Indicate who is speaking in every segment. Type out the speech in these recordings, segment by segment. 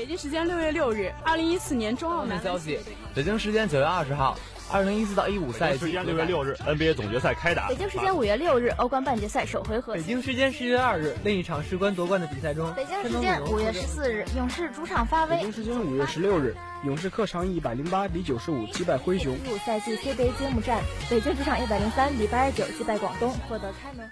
Speaker 1: 北京时间六月六日，二零一四年中澳男
Speaker 2: 消息。北京时间九月二十号，二零一四到一五赛季。
Speaker 3: 时间六月六日，NBA 总决赛开打。
Speaker 4: 北京时间五月六日，欧冠半决赛首回合。
Speaker 2: 北京时间十月二日，另一场事关夺冠的比赛中。
Speaker 4: 北京时间五月十四日，勇士主场发威。
Speaker 5: 北京时间五月十六日，勇士客场一百零八比九十五击败灰熊。
Speaker 4: 一五赛季 CBA 揭幕战，北京主场一百零三比八十九击败广东，获得开门。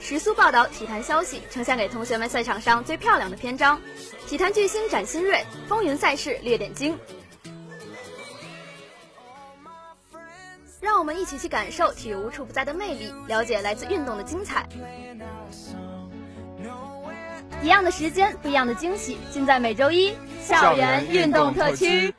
Speaker 6: 时速报道体坛消息，呈现给同学们赛场上最漂亮的篇章。体坛巨星展新锐，风云赛事列点睛。让我们一起去感受体育无处不在的魅力，了解来自运动的精彩。一样的时间，不一样的惊喜，尽在每周一校园运动特区。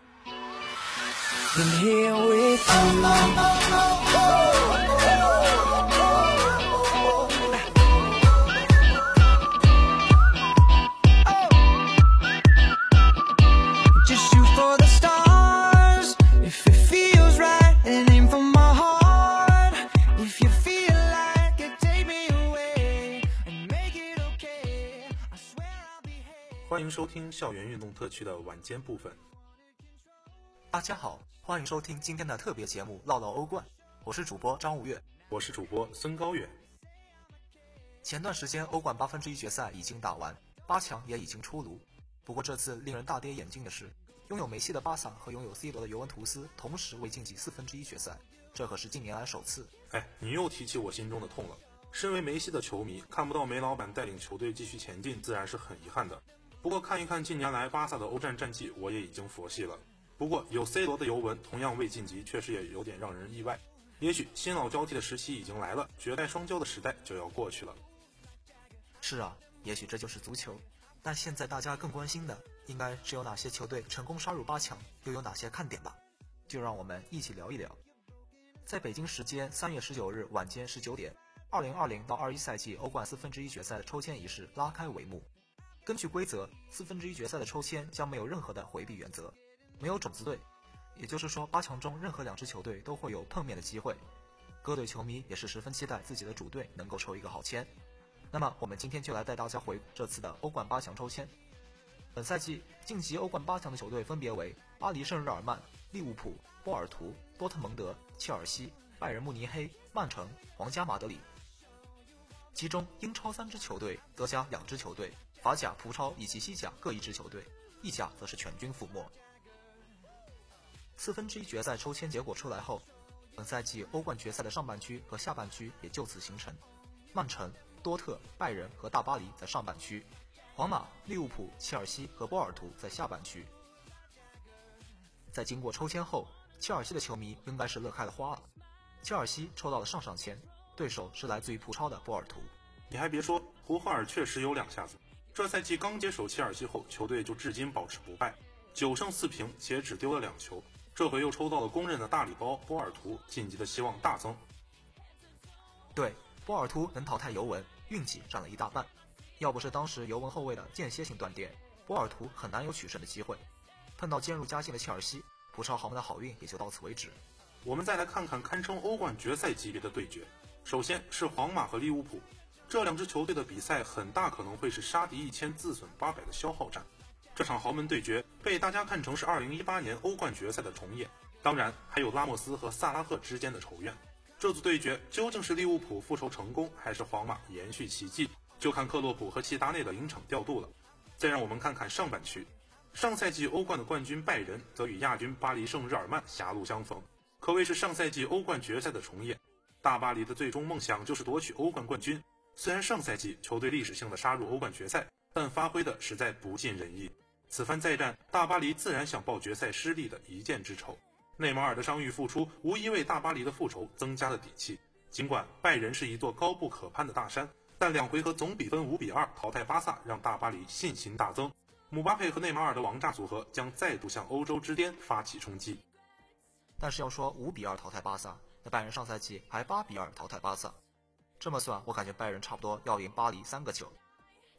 Speaker 7: 欢迎收听校园运动特区的晚间部分。
Speaker 8: 大家好，欢迎收听今天的特别节目《唠唠欧冠》，我是主播张五月，
Speaker 7: 我是主播孙高远。
Speaker 8: 前段时间欧冠八分之一决赛已经打完，八强也已经出炉。不过这次令人大跌眼镜的是，拥有梅西的巴萨和拥有 C 罗的尤文图斯同时未晋级四分之一决赛，这可是近年来首次。
Speaker 7: 哎，你又提起我心中的痛了。身为梅西的球迷，看不到梅老板带领球队继续前进，自然是很遗憾的。不过看一看近年来巴萨的欧战战绩，我也已经佛系了。不过有 C 罗的尤文同样未晋级，确实也有点让人意外。也许新老交替的时期已经来了，绝代双骄的时代就要过去了。
Speaker 8: 是啊，也许这就是足球。但现在大家更关心的，应该是有哪些球队成功杀入八强，又有哪些看点吧？就让我们一起聊一聊。在北京时间三月十九日晚间十九点，二零二零到二一赛季欧冠四分之一决赛的抽签仪式拉开帷幕。根据规则，四分之一决赛的抽签将没有任何的回避原则，没有种子队，也就是说八强中任何两支球队都会有碰面的机会。各队球迷也是十分期待自己的主队能够抽一个好签。那么我们今天就来带大家回顾这次的欧冠八强抽签。本赛季晋级欧冠八强的球队分别为巴黎圣日耳曼、利物浦、波尔图、多特蒙德、切尔西、拜仁慕尼黑、曼城、皇家马德里。其中英超三支球队，德甲两支球队。法甲、葡超以及西甲各一支球队，意甲则是全军覆没。四分之一决赛抽签结果出来后，本赛季欧冠决赛的上半区和下半区也就此形成：曼城、多特、拜仁和大巴黎在上半区，皇马、利物浦、切尔西和波尔图在下半区。在经过抽签后，切尔西的球迷应该是乐开了花了。切尔西抽到了上上签，对手是来自于葡超的波尔图。
Speaker 7: 你还别说，胡赫尔确实有两下子。这赛季刚接手切尔西后，球队就至今保持不败，九胜四平，且只丢了两球。这回又抽到了公认的大礼包波尔图，晋级的希望大增。
Speaker 8: 对，波尔图能淘汰尤文，运气占了一大半。要不是当时尤文后卫的间歇性断电，波尔图很难有取胜的机会。碰到渐入佳境的切尔西，葡超豪门的好运也就到此为止。
Speaker 7: 我们再来看看堪称欧冠决赛级别的对决，首先是皇马和利物浦。这两支球队的比赛很大可能会是杀敌一千自损八百的消耗战，这场豪门对决被大家看成是2018年欧冠决赛的重演，当然还有拉莫斯和萨拉赫之间的仇怨。这组对决究竟是利物浦复仇成功，还是皇马延续奇迹，就看克洛普和齐达内的临场调度了。再让我们看看上半区，上赛季欧冠的冠军拜仁则与亚军巴黎圣日耳曼狭路相逢，可谓是上赛季欧冠决赛的重演。大巴黎的最终梦想就是夺取欧冠冠军。虽然上赛季球队历史性的杀入欧冠决赛，但发挥的实在不尽人意。此番再战，大巴黎自然想报决赛失利的一箭之仇。内马尔的伤愈复出，无疑为大巴黎的复仇增加了底气。尽管拜仁是一座高不可攀的大山，但两回合总比分五比二淘汰巴萨，让大巴黎信心大增。姆巴佩和内马尔的王炸组合将再度向欧洲之巅发起冲击。
Speaker 8: 但是要说五比二淘汰巴萨，那拜仁上赛季还八比二淘汰巴萨。这么算，我感觉拜仁差不多要赢巴黎三个球。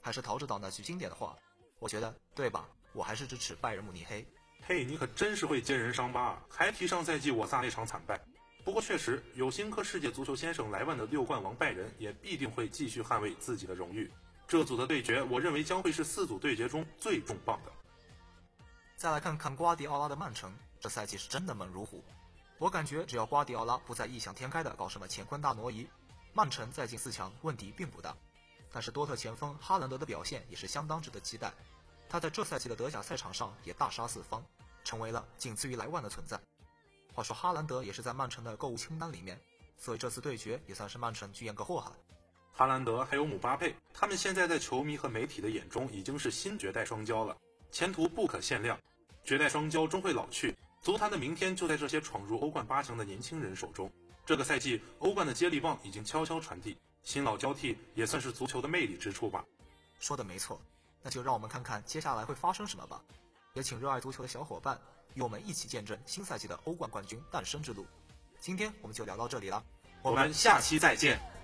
Speaker 8: 还是陶指导那句经典的话，我觉得对吧？我还是支持拜仁慕尼黑。
Speaker 7: 嘿，你可真是会揭人伤疤啊！还提上赛季我仨那场惨败。不过，确实有新科世界足球先生莱万的六冠王拜仁也必定会继续捍卫自己的荣誉。这组的对决，我认为将会是四组对决中最重磅的。
Speaker 8: 再来看看瓜迪奥拉的曼城，这赛季是真的猛如虎。我感觉只要瓜迪奥拉不再异想天开的搞什么乾坤大挪移，曼城再进四强问题并不大。但是多特前锋哈兰德的表现也是相当值得期待，他在这赛季的德甲赛场上也大杀四方，成为了仅次于莱万的存在。话说哈兰德也是在曼城的购物清单里面，所以这次对决也算是曼城拒演个祸害。
Speaker 7: 哈兰德还有姆巴佩，他们现在在球迷和媒体的眼中已经是新绝代双骄了，前途不可限量。绝代双骄终会老去。足坛的明天就在这些闯入欧冠八强的年轻人手中。这个赛季，欧冠的接力棒已经悄悄传递，新老交替也算是足球的魅力之处吧。
Speaker 8: 说的没错，那就让我们看看接下来会发生什么吧。也请热爱足球的小伙伴与我们一起见证新赛季的欧冠冠军诞生之路。今天我们就聊到这里了，
Speaker 7: 我们下期再见。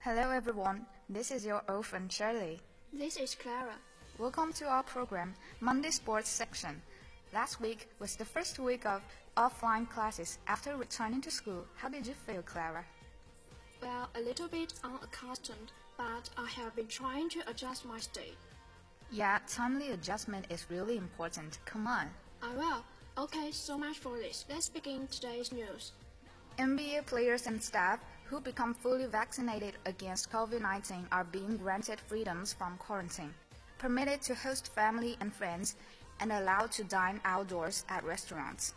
Speaker 9: Hello everyone, this is your old friend Shirley.
Speaker 6: This is Clara.
Speaker 9: Welcome to our program, Monday Sports section. Last week was the first week of offline classes after returning to school. How did you feel, Clara?
Speaker 10: Well, a little bit unaccustomed, but I have been trying to adjust my stay.
Speaker 9: Yeah, timely adjustment is really important. Come on.
Speaker 10: Ah, I will. Okay, so much for this. Let's begin today's news.
Speaker 9: NBA players and staff who become fully vaccinated against COVID-19 are being granted freedoms from quarantine, permitted to host family and friends, and allowed to dine outdoors at restaurants.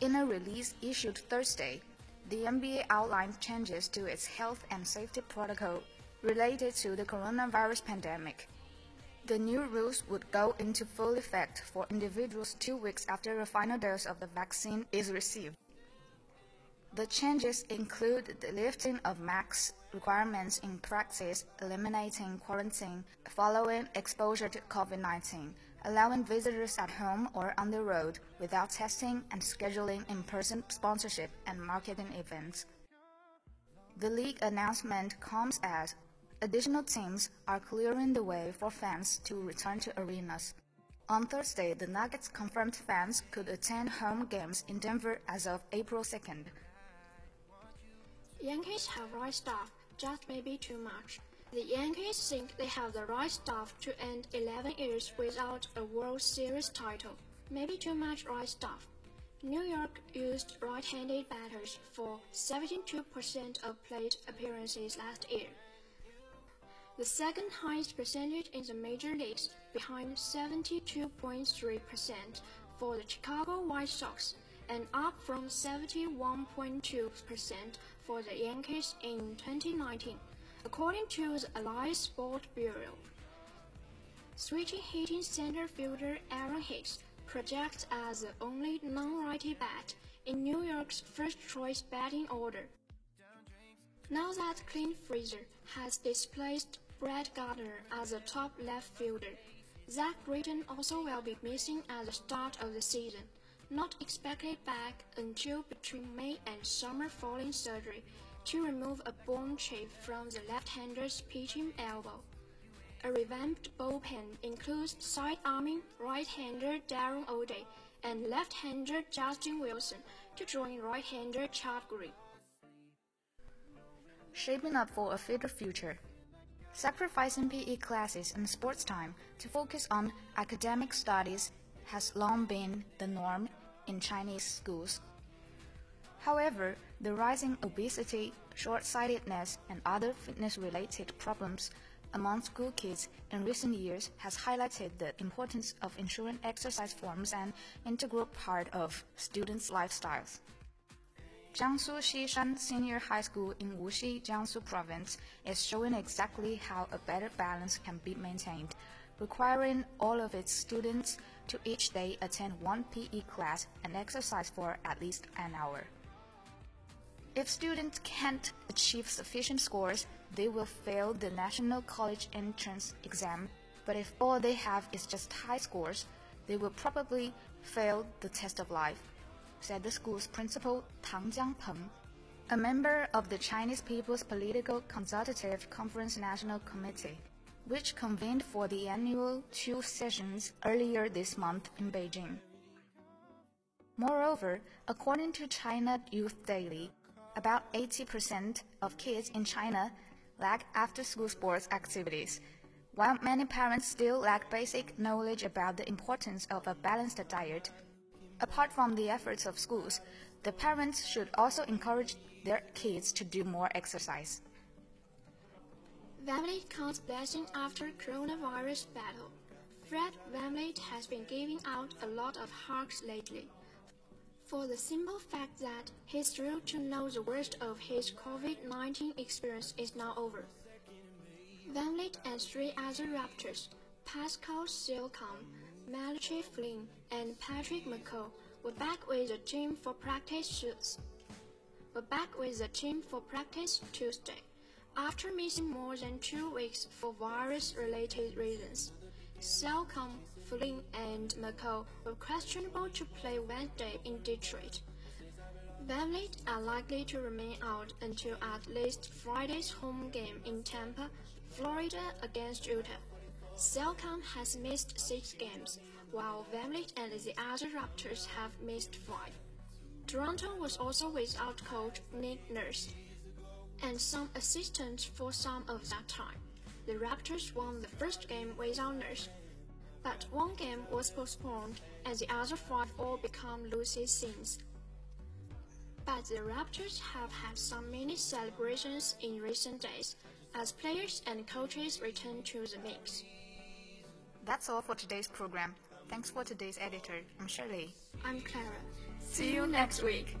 Speaker 9: In a release issued Thursday, the NBA outlined changes to its health and safety protocol related to the coronavirus pandemic. The new rules would go into full effect for individuals two weeks after a final dose of the vaccine is received. The changes include the lifting of max requirements in practice, eliminating quarantine following exposure to COVID-19, allowing visitors at home or on the road without testing and scheduling in-person sponsorship and marketing events. The league announcement comes as additional teams are clearing the way for fans to return to arenas. On Thursday, the Nuggets confirmed fans could attend home games in Denver as of April 2nd.
Speaker 10: Yankees have right stuff, just maybe too much. The Yankees think they have the right stuff to end 11 years without a World Series title. Maybe too much right stuff. New York used right-handed batters for 72% of plate appearances last year. The second highest percentage in the major leagues, behind 72.3% for the Chicago White Sox and up from 71.2% for the Yankees in 2019, according to the Elias Sport Bureau. Switching hitting center fielder Aaron Hicks projects as the only non-righty bat in New York's first-choice batting order. Now that Clint Frazier has displaced Brett Gardner as the top left fielder, Zach Britton also will be missing at the start of the season not expected back until between May and summer following surgery to remove a bone chip from the left-hander's pitching elbow. A revamped bullpen includes side-arming right-hander Darren O'Day and left-hander Justin Wilson to join right-hander Chad Green.
Speaker 9: Shaping up for a fitter future. Sacrificing PE classes and sports time to focus on academic studies has long been the norm in Chinese schools. However, the rising obesity, short sightedness, and other fitness related problems among school kids in recent years has highlighted the importance of ensuring exercise forms an integral part of students' lifestyles. Jiangsu Xishan Senior High School in Wuxi, Jiangsu Province is showing exactly how a better balance can be maintained, requiring all of its students to each day attend one PE class and exercise for at least an hour. If students can't achieve sufficient scores, they will fail the National College Entrance Exam. But if all they have is just high scores, they will probably fail the test of life said the school's principal Tang Jiangpeng. A member of the Chinese People's Political Consultative Conference National Committee, which convened for the annual two sessions earlier this month in Beijing. Moreover, according to China Youth Daily, about 80% of kids in China lack after school sports activities, while many parents still lack basic knowledge about the importance of a balanced diet Apart from the efforts of schools, the parents should also encourage their kids to do more exercise.
Speaker 10: VanVleet counts blessing after coronavirus battle. Fred VanVleet has been giving out a lot of hugs lately. For the simple fact that he's thrilled to know the worst of his COVID-19 experience is now over. VanVleet and three other Raptors, Pascal Siakam, Malachi Flynn and Patrick McCaw were back with the team for practice. Were back with the team for practice Tuesday, after missing more than two weeks for virus-related reasons. Siakam, Flynn, and McCaw were questionable to play Wednesday in Detroit. VanVleet are likely to remain out until at least Friday's home game in Tampa, Florida against Utah. Siakam has missed six games, while VanVleet and the other Raptors have missed five. Toronto was also without coach Nick Nurse and some assistants for some of that time. The Raptors won the first game with honors, but one game was postponed and the other five all become losing since. But the Raptors have had some mini celebrations in recent days as players and coaches return to the mix.
Speaker 9: That's all for today's program. Thanks for today's editor. I'm Shirley.
Speaker 10: I'm Clara.
Speaker 1: See you next week.